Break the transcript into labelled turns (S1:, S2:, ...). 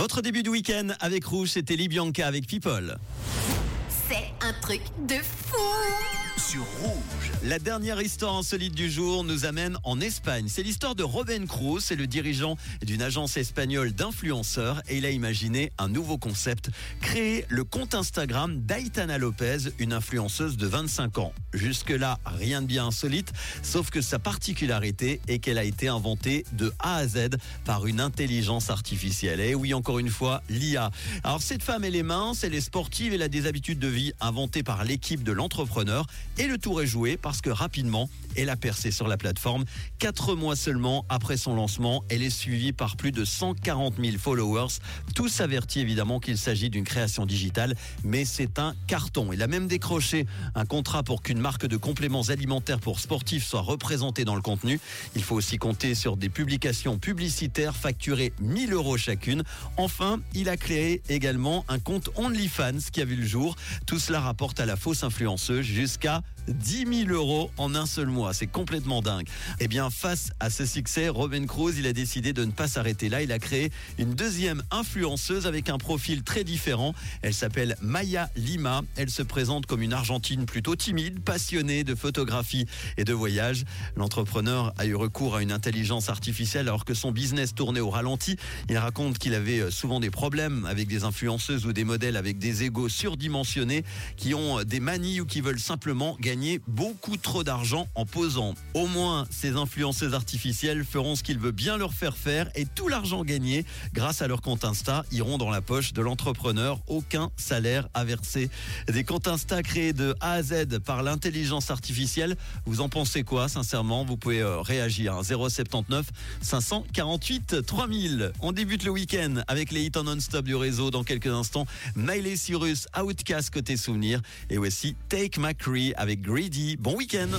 S1: Votre début de week-end avec Rouge, c'était Libianca avec People.
S2: C'est un truc de fou
S1: La dernière histoire insolite du jour nous amène en Espagne. C'est l'histoire de Robin Cruz, c'est le dirigeant d'une agence espagnole d'influenceurs et il a imaginé un nouveau concept, créer le compte Instagram d'Aitana Lopez, une influenceuse de 25 ans. Jusque-là, rien de bien insolite, sauf que sa particularité est qu'elle a été inventée de A à Z par une intelligence artificielle. Et oui, encore une fois, l'IA. Alors cette femme, elle est mince, elle est sportive, elle a des habitudes de vie inventées par l'équipe de l'entrepreneur et le tour est joué parce que rapidement, elle a percé sur la plateforme. Quatre mois seulement après son lancement, elle est suivie par plus de 140 000 followers. Tous avertis évidemment qu'il s'agit d'une création digitale, mais c'est un carton. Il a même décroché un contrat pour qu'une marque de compléments alimentaires pour sportifs soit représentée dans le contenu. Il faut aussi compter sur des publications publicitaires facturées 1000 euros chacune. Enfin, il a créé également un compte OnlyFans qui a vu le jour. Tout cela rapporte à la fausse influenceuse jusqu'à now 10 000 euros en un seul mois. C'est complètement dingue. Eh bien, face à ce succès, Robin Cruz, il a décidé de ne pas s'arrêter là. Il a créé une deuxième influenceuse avec un profil très différent. Elle s'appelle Maya Lima. Elle se présente comme une Argentine plutôt timide, passionnée de photographie et de voyage. L'entrepreneur a eu recours à une intelligence artificielle alors que son business tournait au ralenti. Il raconte qu'il avait euh, souvent des problèmes avec des influenceuses ou des modèles avec des égaux surdimensionnés qui ont des manies ou qui veulent simplement gagner beaucoup trop d'argent en posant. Au moins, ces influenceuses artificielles feront ce qu'il veut bien leur faire faire et tout l'argent gagné grâce à leur compte Insta iront dans la poche de l'entrepreneur. Aucun salaire à verser. Des comptes Insta créés de A à Z par l'intelligence artificielle. Vous en pensez quoi, sincèrement? Vous pouvez euh, réagir. 079 548 3000. On débute le week-end avec les hits en non-stop du réseau dans quelques instants. Miley Cyrus, Outcast côté souvenir et aussi Take McCree avec Greedy. Bon week-end